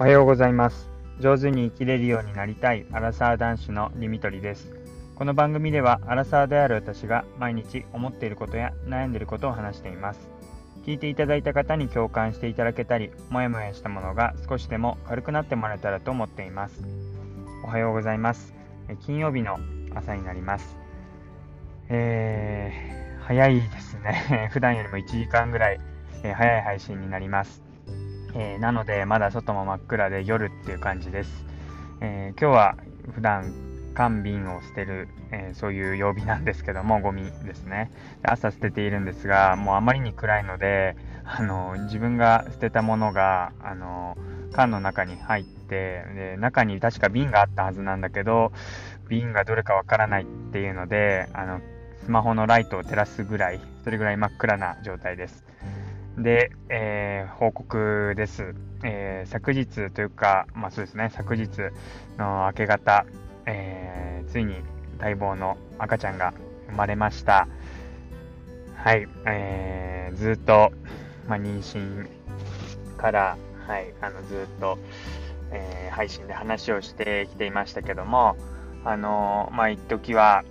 おはようございます。上手に生きれるようになりたいアラサー男子のリミトリです。この番組ではアラサーである私が毎日思っていることや悩んでいることを話しています。聞いていただいた方に共感していただけたりもやもやしたものが少しでも軽くなってもらえたらと思っています。おはようございます。金曜日の朝になります。えー、早いですね。普段よりも1時間ぐらい、え、早い配信になります。えー、なのでまだ外も真っ暗で夜っていう感じです、えー、今日は普段缶瓶を捨てる、えー、そういう曜日なんですけどもゴミですね。朝捨てているんですがもうあまりに暗いのであの自分が捨てたものがあの缶の中に入ってで中に確か瓶があったはずなんだけど瓶がどれかわからないっていうのであのスマホのライトを照らすぐらいそれぐらい真っ暗な状態です。で、えー、報告です、えー、昨日というか、まあそうですね、昨日の明け方、えー、ついに待望の赤ちゃんが生まれました。はい、えー、ずっと、まあ、妊娠から、はい、あのずっと、えー、配信で話をしてきていましたけども、あのまあ、一時は、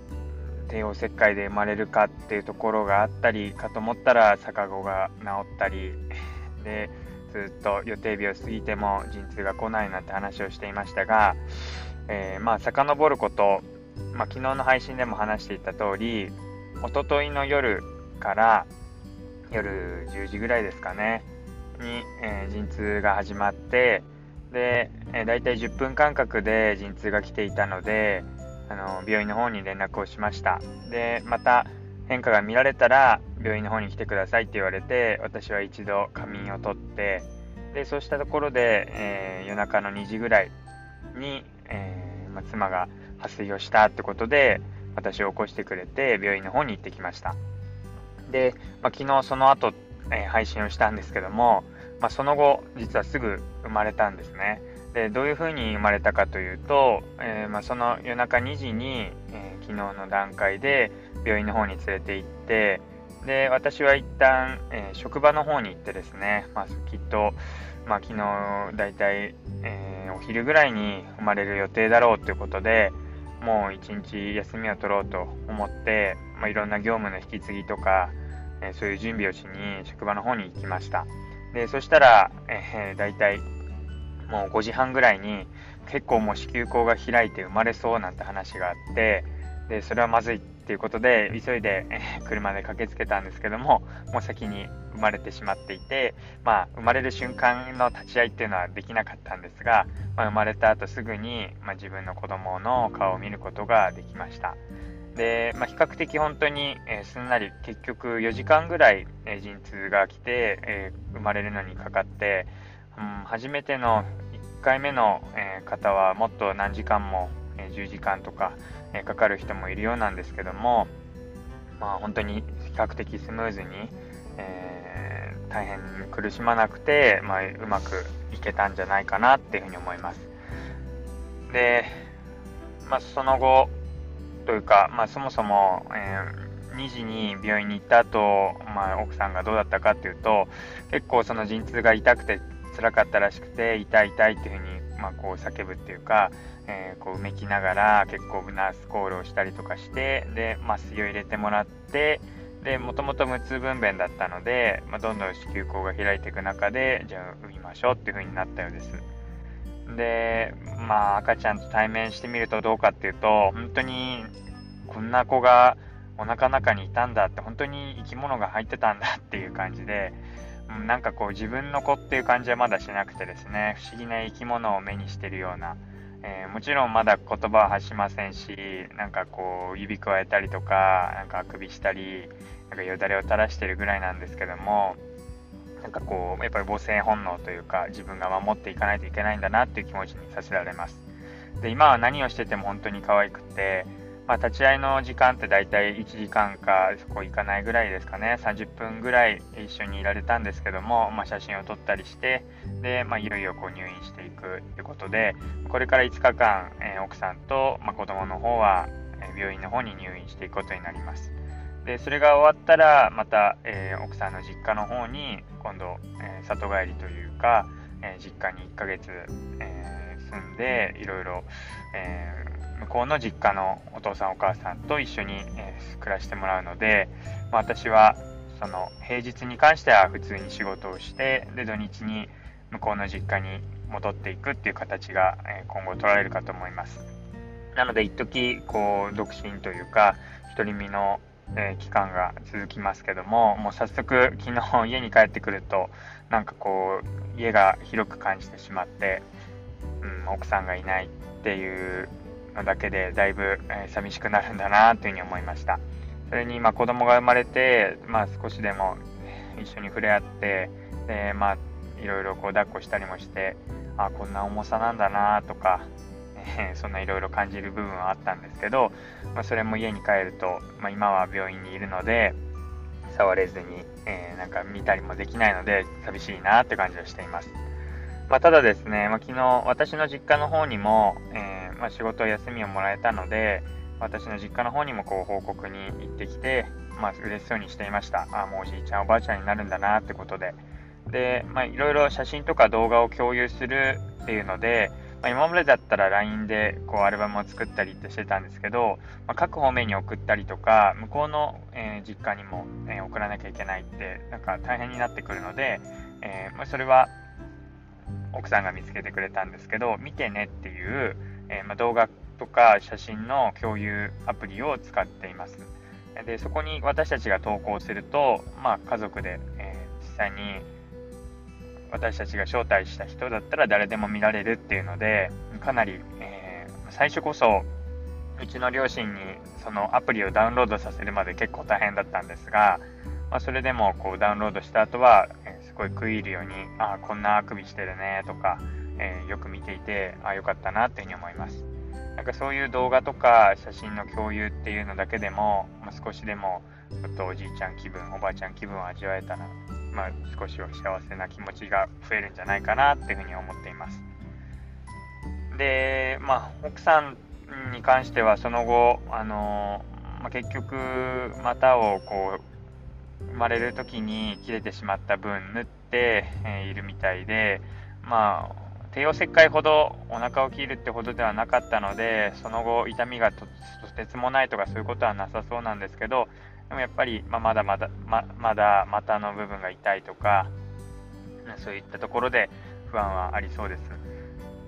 帝王切開で生まれるかっていうところがあったりかと思ったら逆子が治ったり でずっと予定日を過ぎても陣痛が来ないなんて話をしていましたが、えー、まあ遡ること、まあ、昨日の配信でも話していた通りおとといの夜から夜10時ぐらいですかねに、えー、陣痛が始まってで、えー、大体10分間隔で陣痛が来ていたのであの病院の方に連絡をしました。でまた変化が見られたら病院の方に来てくださいって言われて私は一度仮眠をとってでそうしたところで、えー、夜中の2時ぐらいに、えー、ま、妻が破水をしたってことで私を起こしてくれて病院の方に行ってきました。で、ま、昨日その後、えー、配信をしたんですけども、ま、その後実はすぐ生まれたんですね。でどういうふうに生まれたかというと、えー、まあ、その夜中2時に、えー、昨日の段階で病院の方に連れて行ってで私は一旦、えー、職場の方に行ってですね、まあ、きっと、まあ、昨日だいたい、えお昼ぐらいに生まれる予定だろうということでもう一日休みを取ろうと思って、まあ、いろんな業務の引き継ぎとか、えそういう準備をしに職場の方に行きました。でそしたら、えー、だいたいもう5時半ぐらいに結構もう子宮口が開いて生まれそうなんて話があってでそれはまずいっていうことで急いで、車で駆けつけたんですけどももう先に生まれてしまっていて、まあ、生まれる瞬間の立ち会いっていうのはできなかったんですが、まあ、生まれた後すぐに、まあ、自分の子供の顔を見ることができました。で、まあ、比較的本当に、えー、すんなり結局4時間ぐらい、え、陣痛が来て、えー、生まれるのにかかってうん、初めての1回目の、えー、方はもっと何時間も、えー、10時間とか、えー、かかる人もいるようなんですけども、まあ、本当に比較的スムーズに、え大変苦しまなくて、まあ、うまくいけたんじゃないかなっていうふうに思います。で、まあ、その後というか、まあ、そもそも、え2時に病院に行った後、まあ、奥さんがどうだったかっていうと結構その陣痛が痛くて辛かったらしくて痛い痛いっていうふうに、まあ、こう叫ぶっていうか、えー、こううめきながら結構ナースコールをしたりとかしてで麻酔を入れてもらってでもともと無痛分娩だったので、まあ、どんどん子宮口が開いていく中でじゃあ産みましょうっていう風になったようです。でまあ赤ちゃんと対面してみるとどうかっていうと本当にこんな子がお腹の中にいたんだって本当に生き物が入ってたんだっていう感じでなんかこう自分の子っていう感じはまだしなくてですね不思議な生き物を目にしてるような、えー、もちろんまだ言葉は発しませんしなんかこう指くわえたりとかなんかあくびしたりなんかよだれを垂らしてるぐらいなんですけどもなんかこうやっぱり母性本能というか自分が守っていかないといけないんだなっていう気持ちにさせられます。で今は何をしてても本当に可愛くてまあ、立ち会いの時間って大体1時間かそこ行かないぐらいですかね。30分ぐらい一緒にいられたんですけども、まあ、写真を撮ったりしてで、まあ、いよいよこう入院していくということでこれから5日間、えー、奥さんと、まあ、子供の方は病院の方に入院していくことになります。でそれが終わったらまた、えー、奥さんの実家の方に今度、えー、里帰りというか、え実家に1ヶ月、え住んでいろいろ、え向こうの実家のお父さんお母さんと一緒に、え暮らしてもらうので、まあ、私はその平日に関しては普通に仕事をしてで土日に向こうの実家に戻っていくっていう形が、え今後取られるかと思います。なので一時こう独身というか独り身の、え期間が続きますけどももう早速昨日家に帰ってくるとなんかこう家が広く感じてしまって、うん、奥さんがいないっていうのだけでだいぶ、え寂しくなるんだなというふうに思いましたそれにまあ子供が生まれて、まあ、少しでも一緒に触れ合ってで、まあ、いろいろこう抱っこしたりもしてあこんな重さなんだなとか、えー、そんないろいろ感じる部分はあったんですけど、まあ、それも家に帰ると、まあ、今は病院にいるので触れずに、えー、なんか見たりもできないので寂しいなって感じはしています。まあ、ただですね、まあ、昨日私の実家の方にも、えー、まあ、仕事休みをもらえたので私の実家の方にもこう報告に行ってきて、まあ、嬉しそうにしていました。あもうおじいちゃんおばあちゃんになるんだなってことで。で、まあ、いろいろ写真とか動画を共有するっていうので、まあ、今までだったら LINE でこうアルバムを作ったりってしてたんですけど、まあ、各方面に送ったりとか向こうの、えー、実家にも、えー、送らなきゃいけないってなんか大変になってくるので、え、ま、それは奥さんが見つけてくれたんですけど見てねっていう、えま動画とか写真の共有アプリを使っています。でそこに私たちが投稿すると、まあ、家族で、え実際に私たちが招待した人だったら誰でも見られるっていうのでかなり、えー、最初こそうちの両親にそのアプリをダウンロードさせるまで結構大変だったんですが、まあ、それでもこうダウンロードした後は、え、ごい食い入るようにああこんなあくびしてるねとか、えー、よく見ていてああよかったなっていうふうに思いますなんかそういう動画とか写真の共有っていうのだけでも、まあ、少しでもちょっとおじいちゃん気分おばあちゃん気分を味わえたらまあ、少しは幸せな気持ちが増えるんじゃないかなっていうふうに思っています。で、まあ、奥さんに関してはその後、あのまあ、結局股をこう生まれる時に切れてしまった分縫って、いるみたいで、まあ、帝王切開ほどお腹を切るってほどではなかったのでその後痛みがとてつもないとかそういうことはなさそうなんですけどでもやっぱり、まあ、まだまだ、ままだ股の部分が痛いとか、そういったところで不安はありそうです。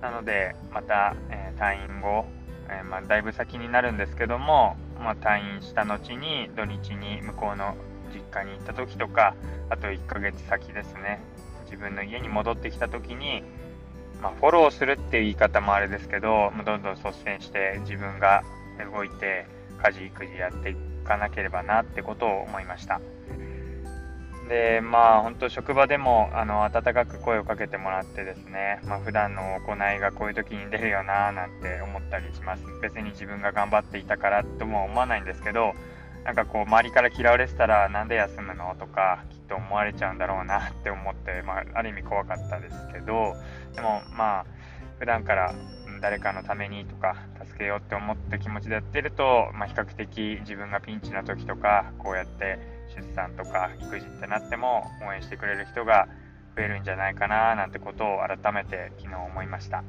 なので、また、えー、退院後、えー、まあ、だいぶ先になるんですけども、まあ、退院した後に土日に向こうの実家に行った時とか、あと1ヶ月先ですね、自分の家に戻ってきた時に、まあ、フォローするっていう言い方もあれですけど、どんどん率先して自分が動いて家事育児やっていかなければなってことを思いました。でまあ本当職場でもあの温かく声をかけてもらってですね、まあ、普段の行いがこういう時に出るよななんて思ったりします別に自分が頑張っていたからとも思わないんですけどなんかこう周りから嫌われてたらなんで休むの？とかきっと思われちゃうんだろうなって思って、まあ、ある意味怖かったですけどでもまあ普段から誰かのためにとか助けようって思った気持ちでやってると、まあ、比較的自分がピンチな時とかこうやって出産とか育児ってなっても応援してくれる人が増えるんじゃないかななんてことを改めて昨日思いました、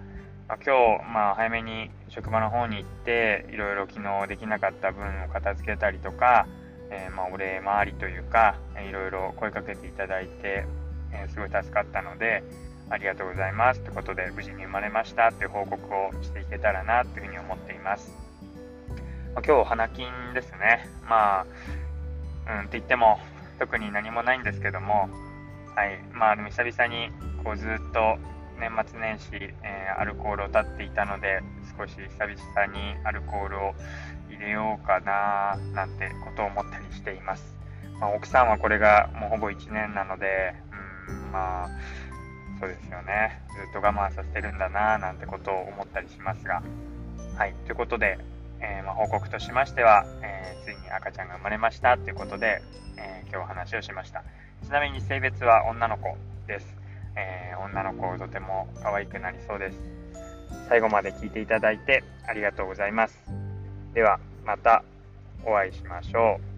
まあ、今日、まあ、早めに職場の方に行っていろいろ昨日できなかった分を片付けたりとか、えー、まお礼回りというかいろいろ声かけていただいて、えー、すごい助かったのでありがとうございますってことで無事に生まれましたっていう報告をしていけたらなというふうに思っています。まあ、今日花金ですね。まあ、うんって言っても特に何もないんですけども、はい、まあでも久々にこうずっと年末年始、えー、アルコールを断っていたので少し久々にアルコールを入れようかななんてことを思ったりしています。まあ、奥さんはこれがもうほぼ1年なので、うん、まあそうですよね。ずっと我慢させてるんだななんてことを思ったりしますが。はいということで、えー、まあ、報告としましては、えー、ついに赤ちゃんが生まれましたということで、え、今日お話をしました。ちなみに性別は女の子です、えー女の子とても可愛くなりそうです。最後まで聞いていただいてありがとうございます。ではまたお会いしましょう。